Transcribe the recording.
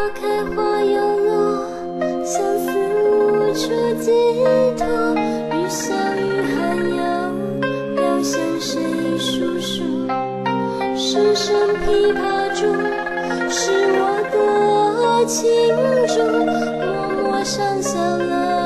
花开花又落，相思无处寄托。雨潇雨寒忧，要向谁诉说？十声琵琶中，是我的情衷，默默上小楼。